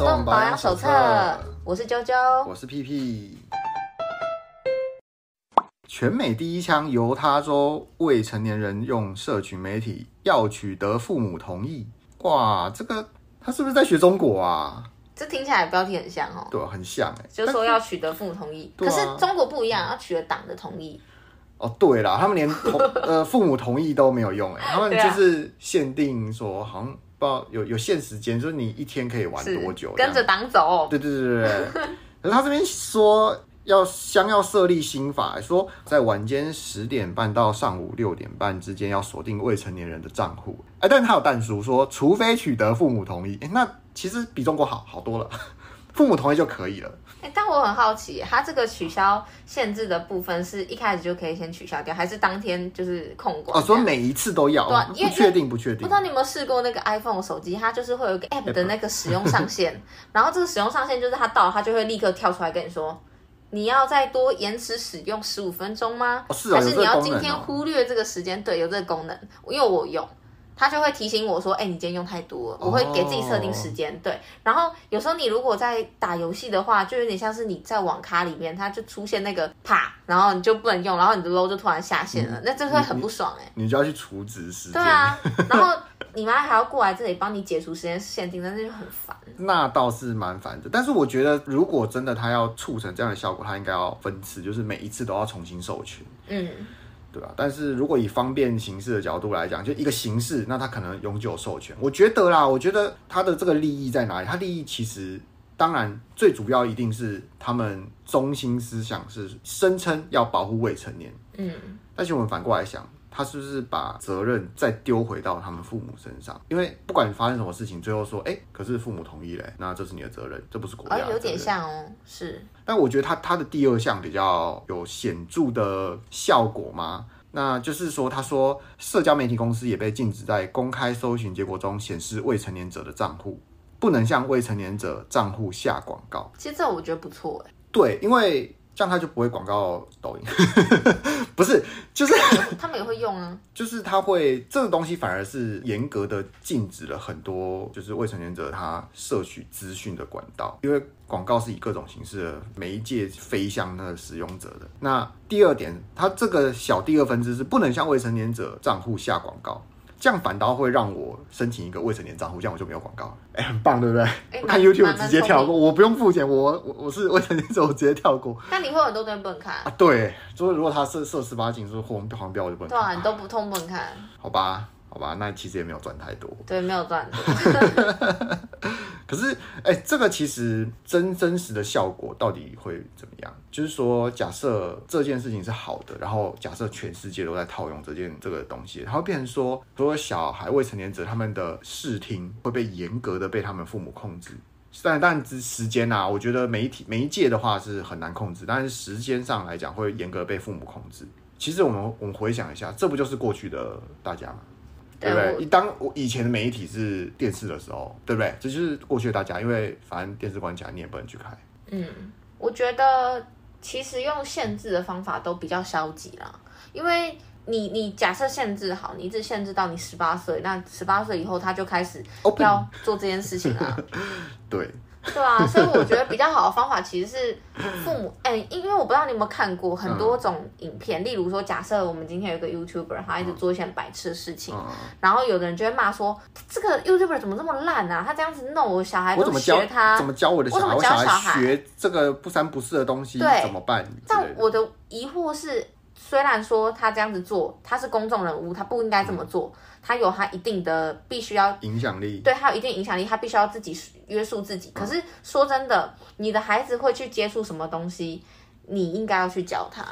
动保养手册，我是啾啾，我是屁屁。全美第一枪，犹他州未成年人用社群媒体要取得父母同意。哇，这个他是不是在学中国啊？这听起来标题很像哦。对，很像哎，就是说要取得父母同意，可是中国不一样，要取得党的同意。哦，对啦，他们连同呃父母同意都没有用哎，他们就是限定说好像。不知道有有限时间，就是你一天可以玩多久？跟着党走。对对对对对。可是他这边说要将要设立新法，说在晚间十点半到上午六点半之间要锁定未成年人的账户。哎，但是他有但书说，除非取得父母同意。哎，那其实比中国好好多了，父母同意就可以了。欸、但我很好奇，它这个取消限制的部分是一开始就可以先取消掉，还是当天就是控管？哦，所以每一次都要，对、啊，不确定，不确定。不知道你有没有试过那个 iPhone 手机，它就是会有一个 App 的那个使用上限，然后这个使用上限就是它到了，它就会立刻跳出来跟你说，你要再多延迟使用十五分钟吗？哦是哦、还是你要今天忽略这个时间？对，有这个功能，因为我用。他就会提醒我说：“哎、欸，你今天用太多了。”我会给自己设定时间。Oh. 对，然后有时候你如果在打游戏的话，就有点像是你在网咖里面，它就出现那个啪，然后你就不能用，然后你的 low 就突然下线了，嗯、那这会很不爽哎、欸。你就要去除值时间。对啊，然后你妈还要过来这里帮你解除时间限定，那就很烦。那倒是蛮烦的，但是我觉得如果真的他要促成这样的效果，他应该要分次，就是每一次都要重新授权。嗯。对吧？但是如果以方便形式的角度来讲，就一个形式，那他可能永久授权。我觉得啦，我觉得他的这个利益在哪里？他利益其实当然最主要一定是他们中心思想是声称要保护未成年。嗯，但是我们反过来想。他是不是把责任再丢回到他们父母身上？因为不管发生什么事情，最后说，哎、欸，可是父母同意嘞，那这是你的责任，这不是国家。哦，有点像哦，是。但我觉得他他的第二项比较有显著的效果吗？那就是说，他说社交媒体公司也被禁止在公开搜寻结果中显示未成年者的账户，不能向未成年者账户下广告。其实这我觉得不错哎。对，因为。这样他就不会广告抖音，不是，就是他们也会用啊。就是他会这个东西反而是严格的禁止了很多，就是未成年者他摄取资讯的管道，因为广告是以各种形式的媒介飞向那个使用者的。那第二点，他这个小第二分支是不能向未成年者账户下广告。这样反倒会让我申请一个未成年账户，这样我就没有广告了。哎、欸，很棒，对不对？欸、我看 YouTube 直接跳过，我不用付钱，我我我是 未成年者，我直接跳过。但你会有很多东西不能看啊？对，就是如果他设设十八禁，就是黄黄标，我就不能看。对啊，你都不通不能看。好吧。好吧，那其实也没有赚太多。对，没有赚多。可是，哎、欸，这个其实真真实的效果到底会怎么样？就是说，假设这件事情是好的，然后假设全世界都在套用这件这个东西，然后变成说，所有小孩、未成年者他们的视听会被严格的被他们父母控制。但但是时间呐、啊，我觉得媒体媒介的话是很难控制，但是时间上来讲会严格被父母控制。其实我们我们回想一下，这不就是过去的大家吗？对不对？当我以前的媒体是电视的时候，对不对？这就是过去的大家，因为反正电视关起来，你也不能去开。嗯，我觉得其实用限制的方法都比较消极啦，因为你你假设限制好，你一直限制到你十八岁，那十八岁以后他就开始要做这件事情啦。对。对啊，所以我觉得比较好的方法其实是父母，哎、欸，因为我不知道你有没有看过很多种影片，嗯、例如说，假设我们今天有一个 YouTuber，他一直做一些很白痴的事情，嗯、然后有的人就会骂说，这个 YouTuber 怎么这么烂啊？他这样子弄我小孩都学他，怎么教我的小孩？我怎么教小孩学这个不三不四的东西？对，怎么办？但我的疑惑是，虽然说他这样子做，他是公众人物，他不应该这么做。嗯他有他一定的必须要影响力，对他有一定影响力，他必须要自己约束自己。可是说真的，你的孩子会去接触什么东西，你应该要去教他。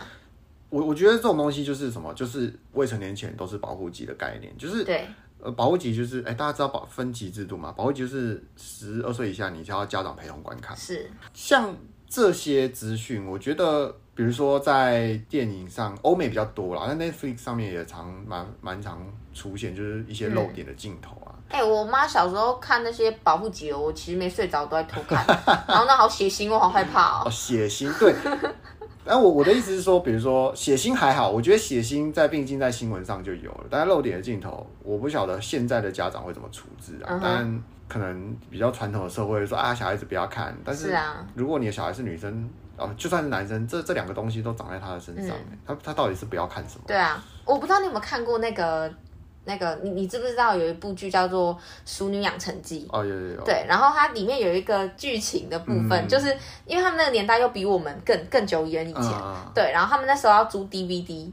我我觉得这种东西就是什么，就是未成年前都是保护级的概念，就是对，呃，保护级就是哎，大家知道保分级制度吗？保护级就是十二岁以下，你就要家长陪同观看。是像这些资讯，我觉得。比如说在电影上，欧美比较多啦，但 Netflix 上面也常蛮蛮常出现，就是一些露点的镜头啊。哎、嗯欸，我妈小时候看那些保护节，我其实没睡着都在偷看，然后那好血腥，我好害怕哦。哦血腥，对。但我我的意思是说，比如说血腥还好，我觉得血腥在毕竟在新闻上就有了，但是露点的镜头，我不晓得现在的家长会怎么处置啊。嗯、但可能比较传统的社会说啊，小孩子不要看。但是如果你的小孩是女生，哦，就算是男生，这这两个东西都长在他的身上，嗯、他他到底是不要看什么？对啊，我不知道你有没有看过那个那个，你你知不知道有一部剧叫做《熟女养成记》？哦，有有有。对，然后它里面有一个剧情的部分，嗯、就是因为他们那个年代又比我们更更久远以前，嗯、对，然后他们那时候要租 DVD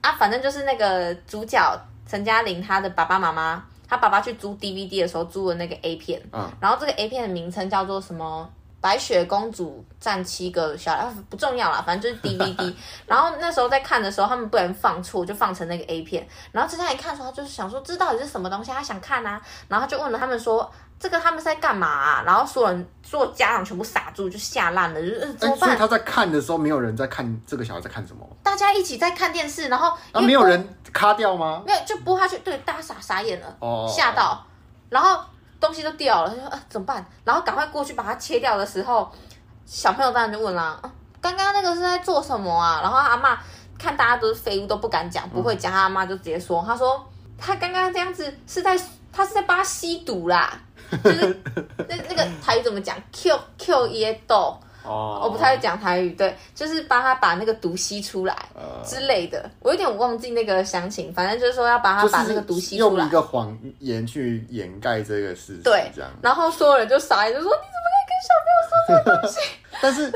啊，反正就是那个主角陈嘉玲她的爸爸妈妈，他爸爸去租 DVD 的时候租的那个 A 片，嗯，然后这个 A 片的名称叫做什么？白雪公主战七个小啊，不重要啦，反正就是 DVD。然后那时候在看的时候，他们不能放错，就放成那个 A 片。然后之前一看的时候，他就是想说，这到底是什么东西？他想看啊。然后他就问了他们说，这个他们是在干嘛啊？然后所有人，所有家长全部傻住，就吓烂了，就是怎么办？所以他在看的时候，没有人在看这个小孩在看什么？大家一起在看电视，然后啊，没有人卡掉吗？没有，就播下去。对，大家傻傻眼了，哦，吓到，然后东西都掉了，他说啊，怎么办？然后赶快过去把它切掉的时候。小朋友当然就问啦，刚刚那个是在做什么啊？然后阿妈看大家都是废物，都不敢讲，不会讲，他阿妈就直接说，他说他刚刚这样子是在他是在帮他吸毒啦，就是那那个台语怎么讲？Q Q 耶豆哦，我不太会讲台语，对，就是帮他把那个毒吸出来之类的，我有点忘记那个详情，反正就是说要把他把那个毒吸出来，用一个谎言去掩盖这个事情，对，这样，然后所有人就傻眼，就说你怎么可以跟？小朋友说这个东西，但是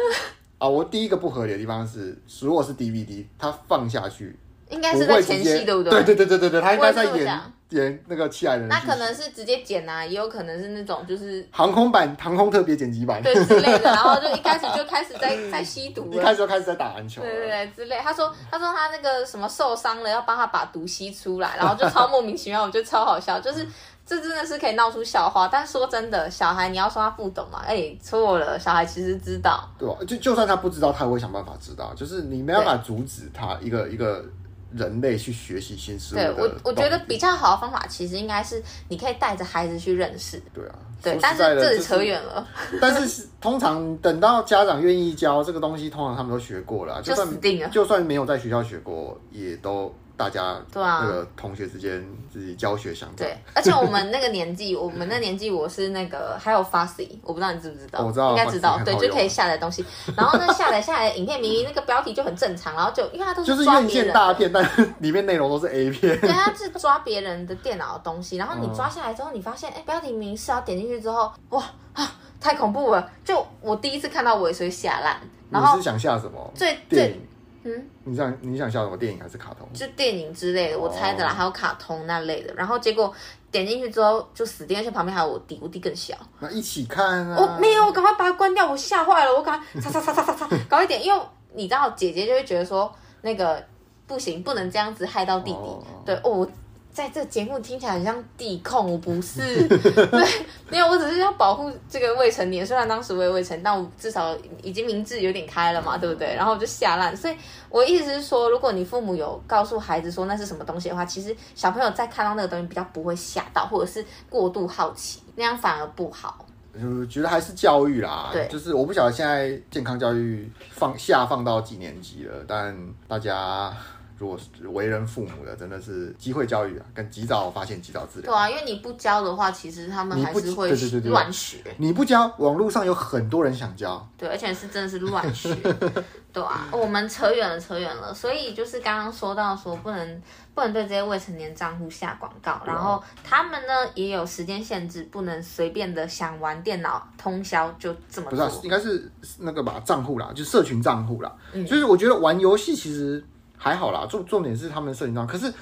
啊，我第一个不合理的地方是，如果是 DVD，它放下去，应该是在前戏，对不对？对对对对对对，他应该在演演那个七矮人。那可能是直接剪啊，也有可能是那种就是航空版、航空特别剪辑版，对之类的。然后就一开始就开始在在吸毒，一开始就开始在打篮球，对对对之类。他说他说他那个什么受伤了，要帮他把毒吸出来，然后就超莫名其妙，我觉得超好笑，就是。这真的是可以闹出笑话，但说真的，小孩你要说他不懂嘛？哎，错了，小孩其实知道。对啊，就就算他不知道，他也会想办法知道。就是你没办法阻止他一个一个人类去学习新事物。对我，我觉得比较好的方法，其实应该是你可以带着孩子去认识。对啊，对，但是这里扯远了。但是通常等到家长愿意教这个东西，通常他们都学过了，就算就算没有在学校学过，也都。大家对啊，那个同学之间自己教学相长。对，而且我们那个年纪，我们那年纪，我是那个还有 Fussy，我不知道你知不知道？我知道，应该知道。对，就可以下载东西。然后呢，下载下来的影片，明明那个标题就很正常，然后就因为它都是抓别人大片，但是里面内容都是 A 片。对，它是抓别人的电脑的东西，然后你抓下来之后，你发现，哎，标题明明是要点进去之后，哇啊，太恐怖了！就我第一次看到尾随下烂。然后你是想下什么？最最。嗯，你想你想笑什么电影还是卡通？就电影之类的，我猜的啦，还有卡通那类的。然后结果点进去之后就死定，而且旁边还有我弟，我弟更小。那一起看啊！我没有，我赶快把它关掉，我吓坏了，我赶快擦擦擦擦擦擦，搞一点，因为你知道姐姐就会觉得说那个不行，不能这样子害到弟弟。对哦。在这节目听起来很像地控，我不是，对，没有，我只是要保护这个未成年。虽然当时我也未成，但我至少已经明智有点开了嘛，对不对？然后我就下烂。所以我意思是说，如果你父母有告诉孩子说那是什么东西的话，其实小朋友在看到那个东西比较不会吓到，或者是过度好奇，那样反而不好。我觉得还是教育啦，对，就是我不晓得现在健康教育放下放到几年级了，但大家。如果是为人父母的，真的是机会教育啊，跟及早发现、及早治疗。对啊，因为你不教的话，其实他们还是会乱学。你不教，网络上有很多人想教。对，而且是真的是乱学。对啊，我们扯远了，扯远了。所以就是刚刚说到说不能不能对这些未成年账户下广告，啊、然后他们呢也有时间限制，不能随便的想玩电脑通宵就这么做。不是、啊，应该是那个吧，账户啦，就社群账户啦。嗯，就是我觉得玩游戏其实。还好啦，重重点是他们的社群账号。可是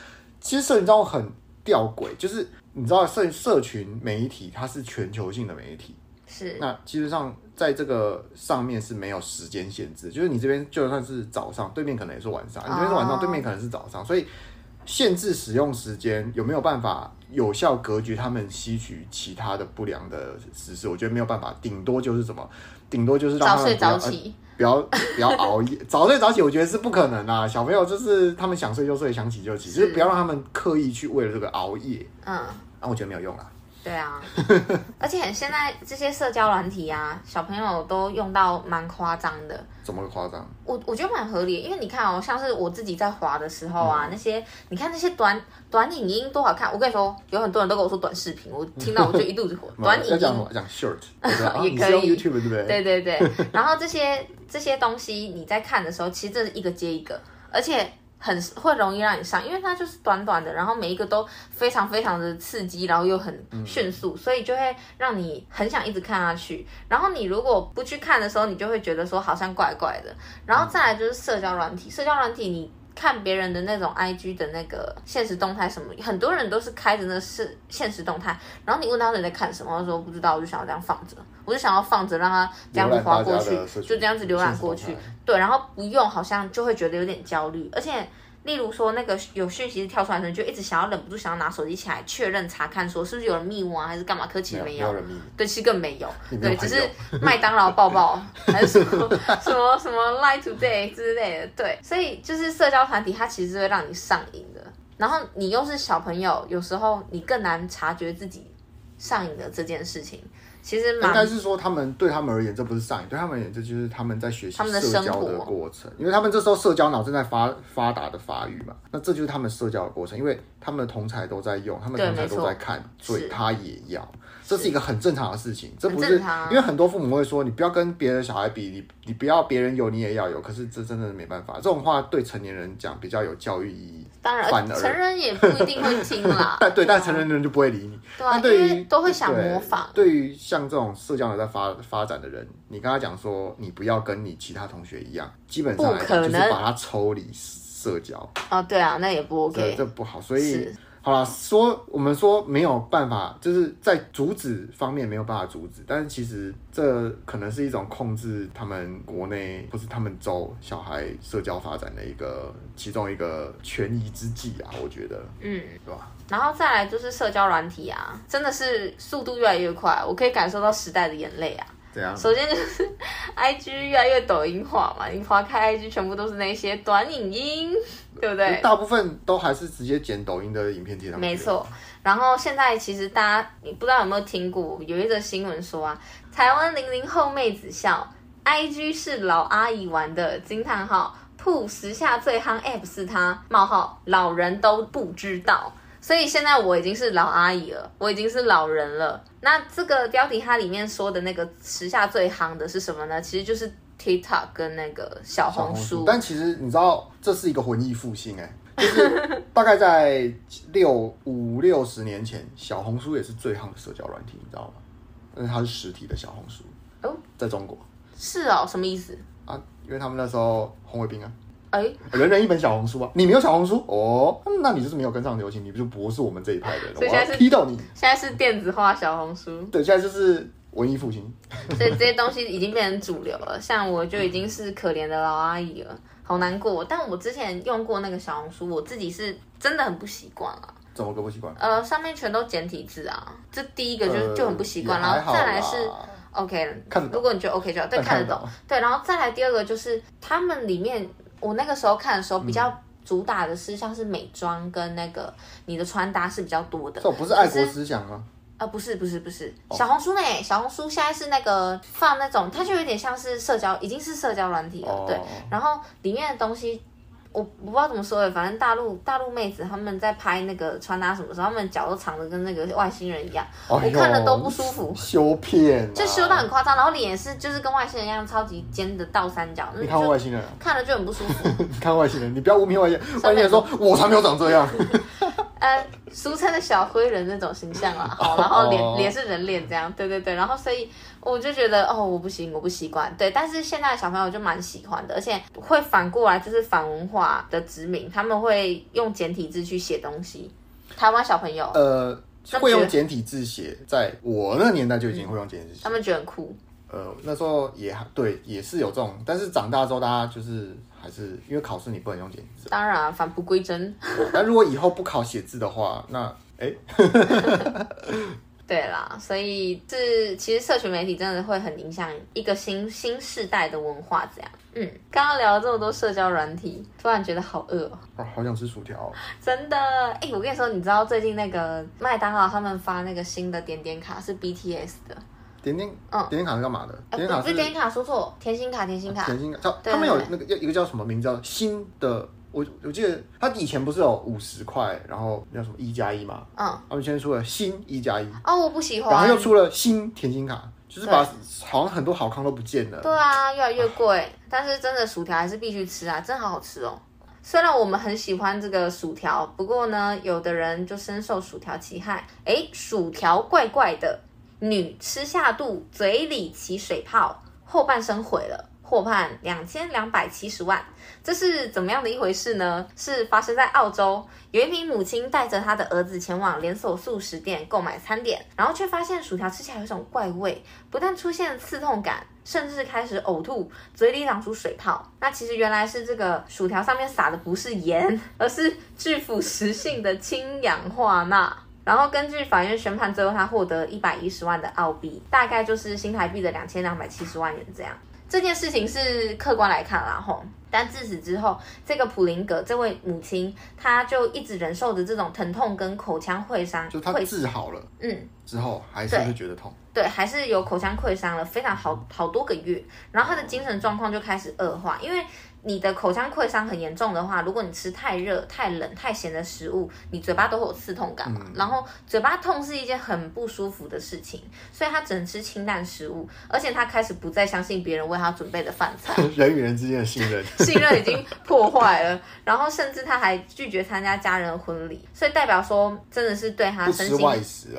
其实社群账号很吊诡，就是你知道社社群媒体它是全球性的媒体，是那基本上在这个上面是没有时间限制，就是你这边就算是早上，对面可能也是晚上；你这边是晚上，哦、对面可能是早上，所以限制使用时间有没有办法有效隔绝他们吸取其他的不良的知识？我觉得没有办法，顶多就是什么，顶多就是让他们早睡早起。不要不要熬夜，早睡早起，我觉得是不可能啦。小朋友就是他们想睡就睡，想起就起，就是不要让他们刻意去为了这个熬夜。嗯，那、啊、我觉得没有用啊。对啊，而且现在这些社交软体啊，小朋友都用到蛮夸张的。怎么夸张？我我觉得蛮合理，因为你看哦，像是我自己在滑的时候啊，嗯、那些你看那些短短影音多好看。我跟你说，有很多人都跟我说短视频，我听到我就一肚子火。短影音讲讲 short 也可以，YouTube 对不对？对对对。然后这些这些东西你在看的时候，其实这是一个接一个，而且。很会容易让你上，因为它就是短短的，然后每一个都非常非常的刺激，然后又很迅速，嗯、所以就会让你很想一直看下去。然后你如果不去看的时候，你就会觉得说好像怪怪的。然后再来就是社交软体，社交软体你。看别人的那种 IG 的那个现实动态什么，很多人都是开着那是现实动态，然后你问他你在看什么，他说不知道，我就想要这样放着，我就想要放着让他这样子滑过去，就这样子浏览过去，对，然后不用好像就会觉得有点焦虑，而且。例如说，那个有讯息跳出来的时候，就一直想要忍不住想要拿手机起来确认查看，说是不是有人密我啊，还是干嘛？可其实没有，没有对，其实更没有，对，只是 麦当劳抱抱还是什么什么什么 Line Today 之类的，对，所以就是社交团体，它其实是会让你上瘾的。然后你又是小朋友，有时候你更难察觉自己上瘾的这件事情。其实应该是说，他们对他们而言，这不是上瘾，对他们而言，这就是他们在学习社交的过程。因为他们这时候社交脑正在发发达的发育嘛，那这就是他们社交的过程。因为他们的同才都在用，他们同才都在看，所以他也要。这是一个很正常的事情，这不是因为很多父母会说，你不要跟别的小孩比，你你不要别人有，你也要有。可是这真的没办法，这种话对成年人讲比较有教育意义。当然，成人也不一定会听啦。但对，但成人的人就不会理你。对啊，对于都会想模仿。对于像这种社交有在发发展的人，你跟他讲说，你不要跟你其他同学一样，基本上来讲就是把他抽离社交。啊，对啊，那也不 OK，这不好，所以。好了，说我们说没有办法，就是在阻止方面没有办法阻止，但是其实这可能是一种控制他们国内或是他们州小孩社交发展的一个其中一个权宜之计啊，我觉得，嗯，对吧？然后再来就是社交软体啊，真的是速度越来越快，我可以感受到时代的眼泪啊。怎样？首先就是 IG 越来越抖音化嘛，你划开 IG 全部都是那些短影音。对不对？大部分都还是直接剪抖音的影片贴上去。没错。然后现在其实大家，你不知道有没有听过，有一则新闻说啊，台湾零零后妹子笑，IG 是老阿姨玩的惊叹号，铺时下最夯 App 是它冒号，老人都不知道。所以现在我已经是老阿姨了，我已经是老人了。那这个标题它里面说的那个时下最夯的是什么呢？其实就是。TikTok 跟那个小红书，但其实你知道这是一个文艺复兴哎，就是大概在六五六十年前，小红书也是最夯的社交软体，你知道吗？但是它是实体的小红书哦，在中国是哦，什么意思啊？因为他们那时候红卫兵啊，哎，人人一本小红书啊，你没有小红书哦，那你就是没有跟上流行，你不就不是我们这一派的人，所以现在是踢到你。现在是电子化小红书，对，现在就是。文艺复兴，所以这些东西已经变成主流了。像我就已经是可怜的老阿姨了，好难过。但我之前用过那个小红书，我自己是真的很不习惯啊。怎么个不习惯？呃，上面全都简体字啊，这第一个就、呃、就很不习惯。然后再来是 OK，看如果你觉得 OK 就好，对，看得懂。对，然后再来第二个就是他们里面，我那个时候看的时候比较主打的是像是美妆跟那个你的穿搭是比较多的。这不是爱国思想吗？啊、呃，不是不是不是，小红书呢？小红书现在是那个放那种，它就有点像是社交，已经是社交软体了，对。然后里面的东西，我我不知道怎么说的，反正大陆大陆妹子他们在拍那个穿搭什么时候，他们脚都长得跟那个外星人一样，我看了都不舒服。修片，就修到很夸张，然后脸也是就是跟外星人一样，超级尖的倒三角。你看外星人？看了就很不舒服。你看外星人，你不要污蔑外星人。外星人说，我才没有长这样。呃，俗称的小灰人那种形象啊，好，然后脸脸是人脸这样，对对对，然后所以我就觉得哦，我不行，我不习惯，对，但是现在的小朋友就蛮喜欢的，而且会反过来就是反文化的殖民，他们会用简体字去写东西。台湾小朋友呃会用简体字写，在我那个年代就已经会用简体字写，他们觉得很酷。呃，那时候也对，也是有这种，但是长大之后大家就是。还是因为考试你不能用简字，当然返璞归真。但如果以后不考写字的话，那哎，对啦，所以是其实社群媒体真的会很影响一个新新世代的文化，这样。嗯，刚刚聊了这么多社交软体，突然觉得好饿哦，哦好想吃薯条哦。真的，哎，我跟你说，你知道最近那个麦当劳他们发那个新的点点卡是 BTS 的。点点，嗯，点点卡是干嘛的？点点卡是点点卡，说错，甜心卡，甜心卡，甜心卡。叫他们有那个一个叫什么名字？叫新的。我我记得他以前不是有五十块，然后叫什么一加一嘛？嗯，他们现在出了新一加一。哦，我不喜欢。然后又出了新甜心卡，就是把好像很多好康都不见了。对啊，越来越贵。但是真的薯条还是必须吃啊，真好好吃哦。虽然我们很喜欢这个薯条，不过呢，有的人就深受薯条其害。哎，薯条怪怪的。女吃下肚，嘴里起水泡，后半生毁了，获判两千两百七十万。这是怎么样的一回事呢？是发生在澳洲，有一名母亲带着她的儿子前往连锁素食店购买餐点，然后却发现薯条吃起来有一种怪味，不但出现刺痛感，甚至开始呕吐，嘴里长出水泡。那其实原来是这个薯条上面撒的不是盐，而是具腐蚀性的氢氧化钠。然后根据法院宣判，最后他获得一百一十万的澳币，大概就是新台币的两千两百七十万元这样。这件事情是客观来看啦，吼。但自此之后，这个普林格这位母亲，她就一直忍受着这种疼痛跟口腔溃伤。就她治好了，嗯，之后还是会觉得痛。对，还是有口腔溃伤了，非常好好多个月。然后她的精神状况就开始恶化，因为。你的口腔溃伤很严重的话，如果你吃太热、太冷、太咸的食物，你嘴巴都会有刺痛感嘛。嗯、然后嘴巴痛是一件很不舒服的事情，所以他只能吃清淡食物，而且他开始不再相信别人为他准备的饭菜。人与人之间的信任，信任已经破坏了。然后甚至他还拒绝参加家人的婚礼，所以代表说真的是对他身心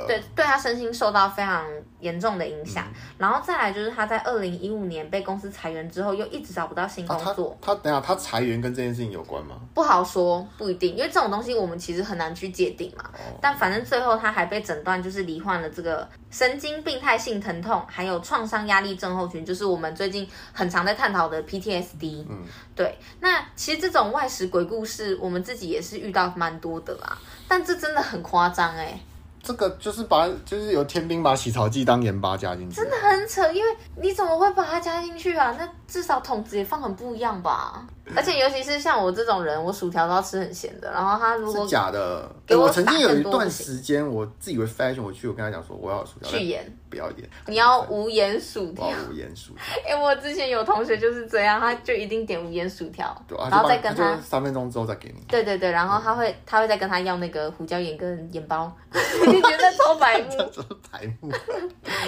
对对他身心受到非常严重的影响。嗯、然后再来就是他在二零一五年被公司裁员之后，又一直找不到新工作。啊他等下，他裁员跟这件事情有关吗？不好说，不一定，因为这种东西我们其实很难去界定嘛。哦、但反正最后他还被诊断就是罹患了这个神经病态性疼痛，还有创伤压力症候群，就是我们最近很常在探讨的 PTSD。嗯，对。那其实这种外食鬼故事，我们自己也是遇到蛮多的啦。但这真的很夸张哎。这个就是把，就是有天兵把洗槽剂当盐巴加进去，真的很扯。因为你怎么会把它加进去啊？那至少桶子也放很不一样吧。而且尤其是像我这种人，我薯条都要吃很咸的。然后他如果是假的，给我曾经有一段时间，我自以为 fashion，我去我跟他讲说我要薯条去盐，不要盐，你要无盐薯条，无盐薯条。哎，我之前有同学就是这样，他就一定点无盐薯条，然后再跟他三分钟之后再给你。对对对，然后他会他会再跟他要那个胡椒盐跟盐包，你觉得超白目？白目，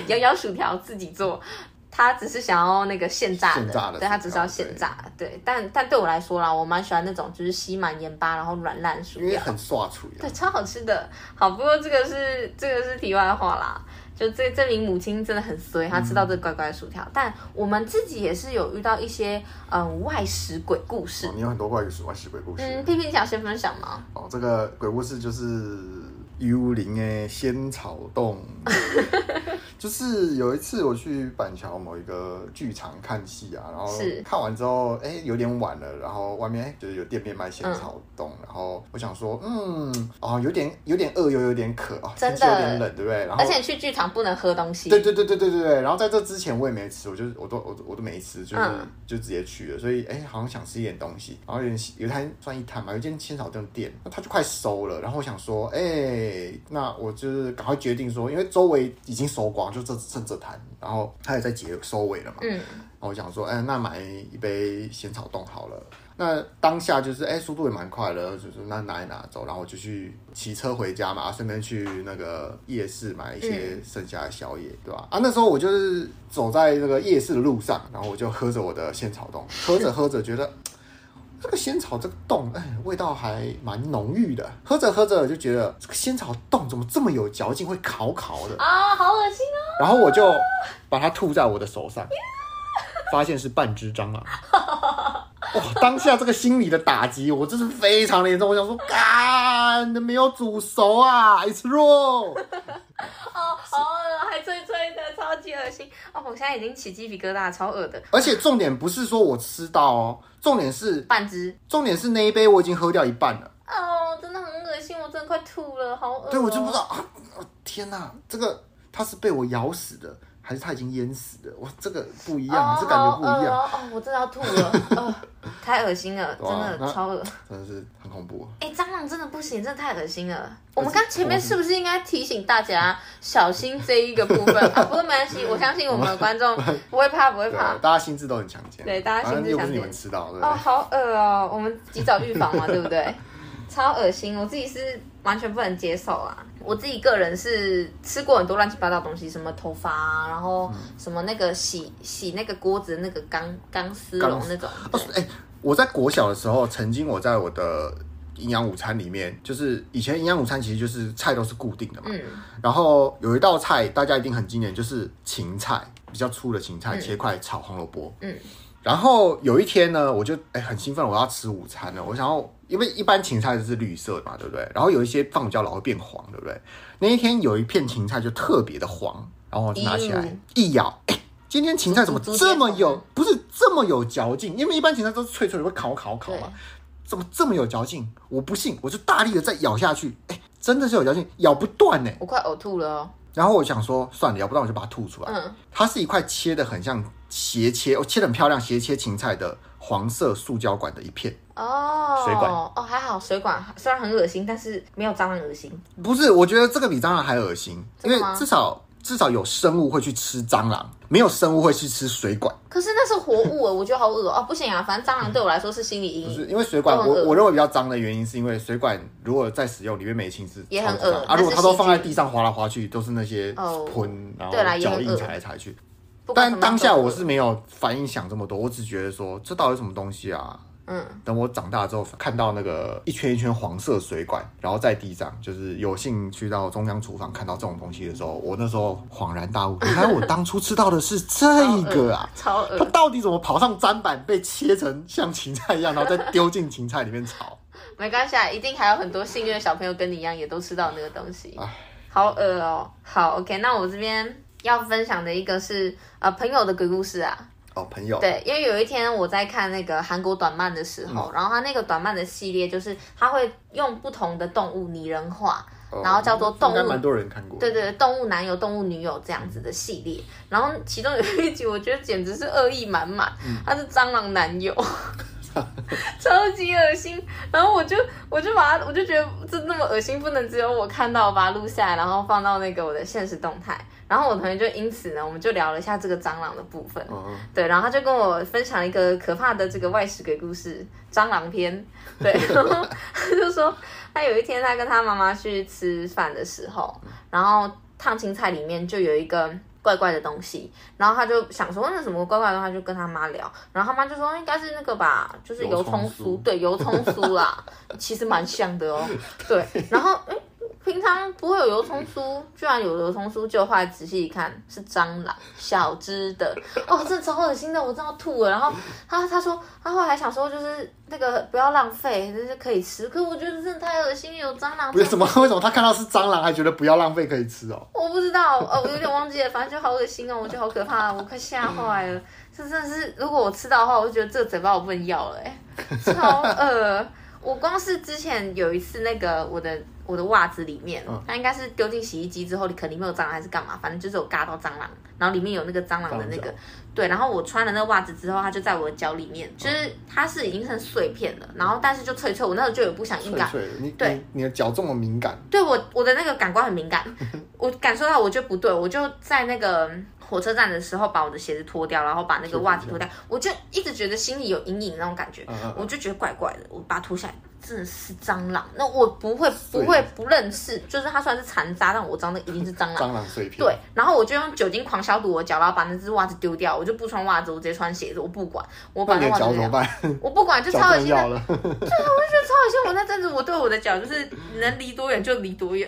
摇摇薯条自己做。他只是想要那个现炸的，炸的对，他只是要现炸，对，对。但但对我来说啦，我蛮喜欢那种就是吸满盐巴然后软烂薯条，因为很刷脆，对，超好吃的。好，不过这个是这个是题外话啦。就这这名母亲真的很衰，她吃到这个乖乖薯条。嗯、但我们自己也是有遇到一些嗯外食鬼故事。哦、你有很多外食外食鬼故事。嗯屁屁你想先分享吗？哦，这个鬼故事就是幽灵诶仙草冻。就是有一次我去板桥某一个剧场看戏啊，然后看完之后，哎、欸，有点晚了，然后外面就是有店面卖仙草冻，嗯、然后我想说，嗯，哦，有点有点饿又有点渴啊，真的有点冷，对不对？然后而且去剧场不能喝东西。对对对对对对对。然后在这之前我也没吃，我就我都我都我都没吃，就是、嗯、就直接去了。所以哎、欸，好像想吃一点东西，然后有点有摊算一摊嘛，有一间仙草冻店，那他就快收了，然后我想说，哎、欸，那我就是赶快决定说，因为周围已经收光。就这剩这摊，然后他也在结收尾了嘛。嗯，然后我想说，哎，那买一杯仙草冻好了。那当下就是，哎，速度也蛮快的，就是那拿一拿走，然后我就去骑车回家嘛，顺便去那个夜市买一些剩下的宵夜，嗯、对吧？啊，那时候我就是走在那个夜市的路上，然后我就喝着我的仙草冻，喝着喝着觉得。这个仙草这个冻，哎，味道还蛮浓郁的。喝着喝着就觉得这个仙草冻怎么这么有嚼劲，会烤烤的啊，好恶心啊！然后我就把它吐在我的手上，发现是半只蟑螂。哇！当下这个心理的打击，我真是非常的严重。我想说，干，没有煮熟啊，It's raw。哦，好恶，还脆脆的，超级恶心。哦，我现在已经起鸡皮疙瘩，超恶的。而且重点不是说我吃到哦，重点是半只，重点是那一杯我已经喝掉一半了。哦，真的很恶心，我真的快吐了，好恶。对，我就不知道啊，天哪，这个。它是被我咬死的。还是它已经淹死的？哇，这个不一样，这、oh, 感觉不一样。哦，我真的要吐了，哦，太恶心了，真的超恶，真的是很恐怖。哎、欸，蟑螂真的不行，真的太恶心了。我们刚前面是不是应该提醒大家小心这一个部分 啊？不过没关系，我相信我们的观众 不会怕，不会怕。大家心智都很强健。对，大家心智强健。你们吃到的。哦，好恶哦，我们及早预防嘛，对不对？超恶心，我自己是完全不能接受啊！我自己个人是吃过很多乱七八糟的东西，什么头发啊，然后什么那个洗洗那个锅子那个钢钢丝绒那种。哦，哎、欸，我在国小的时候，曾经我在我的营养午餐里面，就是以前营养午餐其实就是菜都是固定的嘛。嗯。然后有一道菜大家一定很经典，就是芹菜，比较粗的芹菜，切块炒红萝卜。嗯。然后有一天呢，我就哎、欸、很兴奋，我要吃午餐了，我想要。因为一般芹菜都是绿色的嘛，对不对？然后有一些放比较老会变黄，对不对？那一天有一片芹菜就特别的黄，然后我就拿起来一咬，哎，今天芹菜怎么这么有，不是这么有嚼劲？因为一般芹菜都是脆脆的，会烤烤烤嘛，怎么这么有嚼劲？我不信，我就大力的再咬下去，哎，真的是有嚼劲，咬不断呢。我快呕吐了哦。然后我想说，算了，咬不断我就把它吐出来。嗯，它是一块切的很像斜切，我切的很漂亮，斜切芹菜的。黄色塑胶管的一片哦，水管哦，还好水管虽然很恶心，但是没有蟑螂恶心。不是，我觉得这个比蟑螂还恶心，因为至少至少有生物会去吃蟑螂，没有生物会去吃水管。可是那是活物，我觉得好恶哦，不行啊，反正蟑螂对我来说是心理阴影。不是，因为水管我我认为比较脏的原因，是因为水管如果再使用，里面没清是也很恶啊。如果它都放在地上滑来滑去，都是那些喷，然后脚印踩来踩去。但当下我是没有反应想这么多，我只觉得说，这到底什么东西啊？嗯，等我长大之后看到那个一圈一圈黄色水管，然后在地上，就是有幸去到中央厨房看到这种东西的时候，我那时候恍然大悟，原来我当初吃到的是这个啊！超恶！它到底怎么跑上砧板，被切成像芹菜一样，然后再丢进芹菜里面炒？没关系啊，一定还有很多幸运的小朋友跟你一样，也都吃到那个东西。好恶哦！好，OK，那我这边。要分享的一个是呃朋友的鬼故事啊。哦朋友。对，因为有一天我在看那个韩国短漫的时候，嗯、然后他那个短漫的系列就是他会用不同的动物拟人化，哦、然后叫做动物，应该蛮多人看过，对对对，动物男友、动物女友这样子的系列，嗯、然后其中有一集我觉得简直是恶意满满，嗯、他是蟑螂男友。超级恶心，然后我就我就把它，我就觉得这那么恶心，不能只有我看到，把它录下来，然后放到那个我的现实动态。然后我同学就因此呢，我们就聊了一下这个蟑螂的部分。嗯、对，然后他就跟我分享一个可怕的这个外食鬼故事，蟑螂篇。对，然 后他就说他有一天他跟他妈妈去吃饭的时候，然后烫青菜里面就有一个。怪怪的东西，然后他就想说那什么怪怪的，他就跟他妈聊，然后他妈就说应该是那个吧，就是油葱酥，对，油葱酥啦，其实蛮像的哦，对，然后诶平常不会有油葱酥，居然有油葱酥，就后来仔细一看是蟑螂，小只的，哦，这超恶心的，我真要吐了。然后他他说他后来还想说就是那个不要浪费，就是可以吃，可我觉得真的太恶心，有蟑螂。为什么？为什么他看到是蟑螂还觉得不要浪费可以吃哦？我不知道，哦，我有点忘记了，反正就好恶心哦，我觉得好可怕，我快吓坏了。这真的是，如果我吃到的话，我就觉得这个嘴巴我不能要了，哎，超恶。我光是之前有一次那个我的。我的袜子里面，它应该是丢进洗衣机之后，你肯定没有蟑螂还是干嘛，反正就是有嘎到蟑螂，然后里面有那个蟑螂的那个，对，然后我穿了那个袜子之后，它就在我的脚里面，就是它是已经成碎片了，然后但是就脆脆，我那时候就有不想硬感，你对你，你的脚这么敏感，对我我的那个感官很敏感，我感受到我就不对，我就在那个火车站的时候把我的鞋子脱掉，然后把那个袜子脱掉，我就一直觉得心里有阴影那种感觉，嗯嗯我就觉得怪怪的，我把它脱下来。真的是蟑螂，那我不会不会不认识，就是它虽然是残渣，但我知道那一定是蟑螂。蟑螂碎片。对，然后我就用酒精狂消毒我脚，然后把那只袜子丢掉，我就不穿袜子，我直接穿鞋子，我不管，我把那袜子丢掉。我不管，就超恶心的。对啊，我就觉得超恶心。我那阵子我对我的脚就是能离多远就离多远，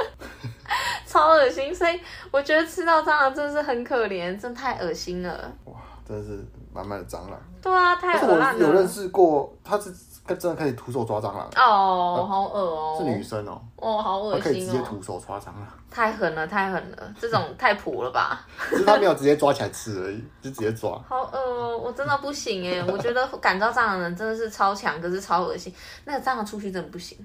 超恶心。所以我觉得吃到蟑螂真的是很可怜，真的太恶心了。哇，真的是满满的蟑螂。对啊，太恶了。有认识过，他是。真的可以徒手抓蟑螂哦，好恶哦！是女生哦，哦，好恶心哦！可以直接徒手抓蟑螂，太狠了，太狠了！这种太普了吧？是他没有直接抓起来吃而已，就直接抓。好恶哦！我真的不行哎，我觉得感召蟑螂的人真的是超强，可是超恶心。那个蟑螂出去真的不行，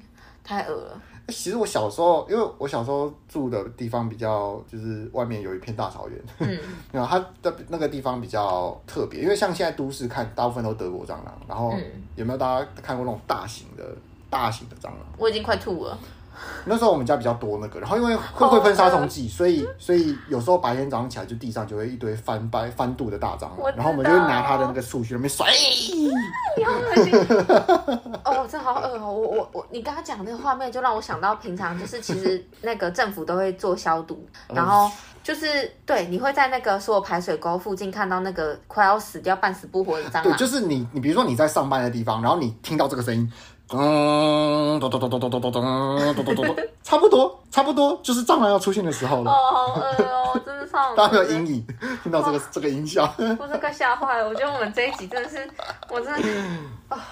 太恶了。其实我小时候，因为我小时候住的地方比较，就是外面有一片大草原，嗯，然后它的那个地方比较特别，因为像现在都市看，大部分都德国蟑螂，然后有没有大家看过那种大型的、大型的蟑螂？我已经快吐了。那时候我们家比较多那个，然后因为会会喷杀虫剂，所以所以有时候白天早上起来就地上就会一堆翻白翻肚的大蟑螂，然后我们就会拿它的那个树去那边甩。你 好恶心！哦，这好恶哦！我我我，你刚刚讲那个画面就让我想到平常就是其实那个政府都会做消毒，然后就是对，你会在那个所有排水沟附近看到那个快要死掉半死不活的蟑螂。对，就是你你比如说你在上班的地方，然后你听到这个声音。嗯，咚咚咚咚咚咚咚咚咚咚咚咚，差不多，差不多，就是蟑螂要出现的时候了。哦，好恶哦，真的超。大家有阴影，听到这个这个音效，我是快吓坏了。我觉得我们这一集真的是，我真的啊，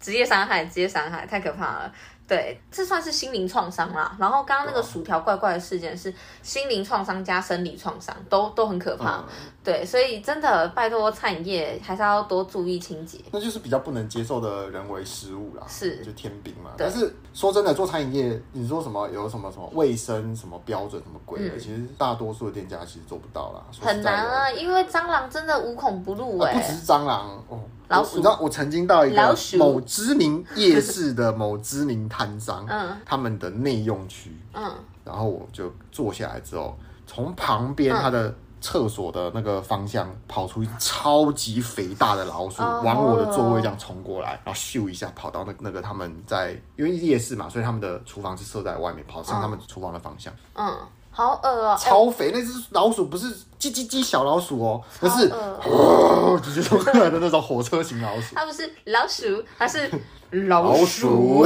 职业伤害，职业伤害，太可怕了。对，这算是心灵创伤啦。然后刚刚那个薯条怪怪的事件是心灵创伤加生理创伤，都都很可怕。对，所以真的拜托餐饮业还是要多注意清洁。那就是比较不能接受的人为失误啦，是就天兵嘛。但是说真的，做餐饮业，你说什么有什么什么卫生什么标准什么鬼的，嗯、其实大多数的店家其实做不到啦。很难啊，因为蟑螂真的无孔不入哎、欸。不只是蟑螂哦。老鼠，你知道我曾经到一个某知名夜市的某知名摊商，嗯，他们的内用区，嗯，然后我就坐下来之后，从旁边他的厕所的那个方向跑出一超级肥大的老鼠，嗯、往我的座位这样冲过来，然后咻一下跑到那那个他们在，因为夜市嘛，所以他们的厨房是设在外面，跑向他们厨房的方向，嗯。好恶哦、喔！超肥，那只老鼠不是叽叽叽小老鼠哦、喔，而是哦，直接冲过来的那种火车型老鼠。它不是老鼠，它是 老鼠。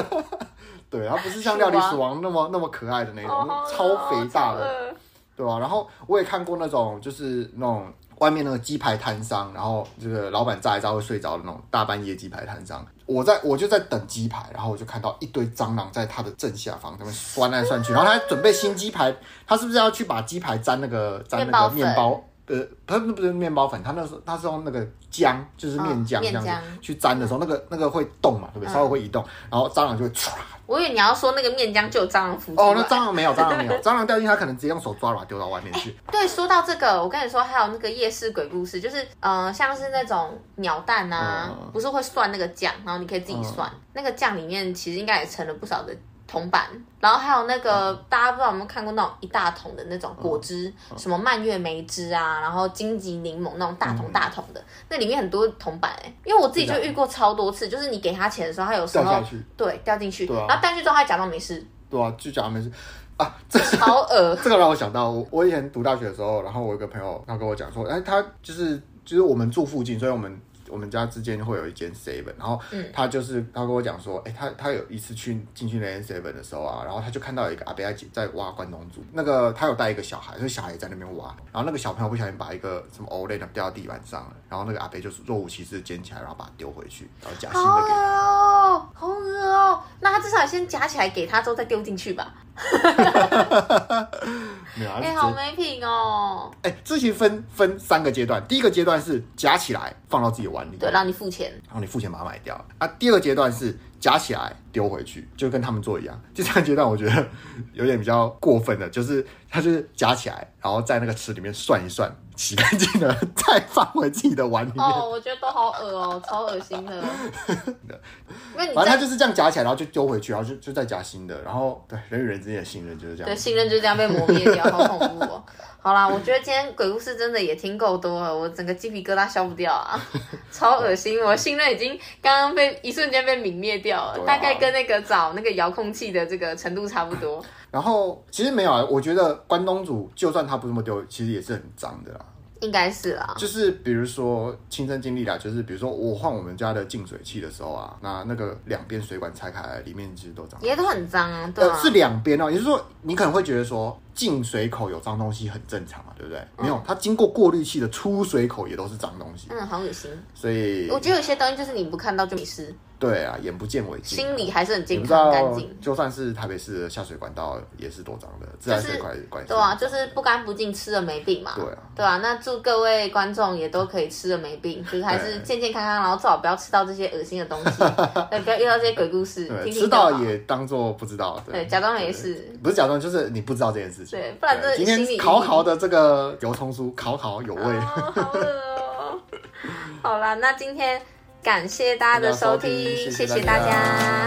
对，它不是像料理鼠王那么那么可爱的那种，哦、超肥大的，对吧、啊？然后我也看过那种，就是那种。外面那个鸡排摊商，然后这个老板炸一炸会睡着的那种大半夜鸡排摊商，我在我就在等鸡排，然后我就看到一堆蟑螂在他的正下方，他们钻来钻去，然后他准备新鸡排，他是不是要去把鸡排沾那个沾那个面包？呃，不是不是面包粉，它那时候他是用那个浆，就是面浆这样子去粘的时候，那个那个会动嘛，对不对？稍微会移动，然后蟑螂就会唰。我以为你要说那个面浆就有蟑螂附哦，那蟑螂没有，蟑螂没有，蟑螂掉进去，它可能直接用手抓把它丢到外面去。对，说到这个，我跟你说，还有那个夜市鬼故事，就是呃，像是那种鸟蛋啊，不是会算那个酱，然后你可以自己算，那个酱里面其实应该也盛了不少的。铜板，然后还有那个、嗯、大家不知道有没有看过那种一大桶的那种果汁，什么蔓越莓汁啊，然后荆棘柠檬那种大桶大桶的，嗯、那里面很多铜板哎，因为我自己就遇过超多次，就是你给他钱的时候，他有时候掉下去，对，掉进去，啊、然后掉进去之后他还假装没事，对啊，就假装没事。啊，这超恶恶，这个让我想到我我以前读大学的时候，然后我有个朋友他跟我讲说，哎，他就是就是我们住附近，所以我们。我们家之间会有一间 seven，然后他就是他跟我讲说，哎、欸，他他有一次去进去那间 seven 的时候啊，然后他就看到有一个阿伯在在挖关东煮，那个他有带一个小孩，所以小孩也在那边挖，然后那个小朋友不小心把一个什么欧蕾的掉到地板上了，然后那个阿伯就是若无其事捡起来，然后把它丢回去，然后夹新的给他。哦，好恶哦！那他至少先夹起来给他之后再丢进去吧。哎、欸，好没品哦！哎、欸，这其实分分三个阶段，第一个阶段是夹起来放到自己碗里，对，让你付钱，然后你付钱把它买掉啊。第二个阶段是夹起来丢回去，就跟他们做一样。第三个阶段我觉得有点比较过分的，就是他就是夹起来，然后在那个池里面涮一涮。洗干净了，再放回自己的碗里面。哦，我觉得都好恶哦，超恶心的。反正他就是这样夹起来，然后就丢回去，然后就就再夹新的。然后对人与人之间的信任就是这样。对，信任就这样被磨灭掉，好恐怖哦。好啦，我觉得今天鬼故事真的也听够多了，我整个鸡皮疙瘩消不掉啊，超恶心。我信任已经刚刚被一瞬间被泯灭掉了，啊、大概跟那个找那个遥控器的这个程度差不多。然后其实没有啊，我觉得关东煮就算它不这么丢，其实也是很脏的啦。应该是啦，就是比如说亲身经历啦，就是比如说我换我们家的净水器的时候啊，那那个两边水管拆开来，里面其实都脏，也都很脏啊。对啊，呃、是两边哦，也就是说你可能会觉得说进水口有脏东西很正常嘛，对不对？没有，它经过过滤器的出水口也都是脏东西。嗯，好恶心。所以我觉得有些东西就是你不看到就没事。对啊，眼不见为净。心里还是很健康干净。就算是台北市的下水管道也是多脏的，自来水管对啊，就是不干不净，吃了没病嘛。对啊，对啊。那祝各位观众也都可以吃了没病，就是还是健健康康，然后最好不要吃到这些恶心的东西，对，不要遇到这些鬼故事。听听知道也当做不知道，对，假装没事。不是假装，就是你不知道这件事情。对，不然这今天烤烤的这个油葱酥，烤烤有味。好饿哦。好啦，那今天。感谢大家的 收听。谢谢大家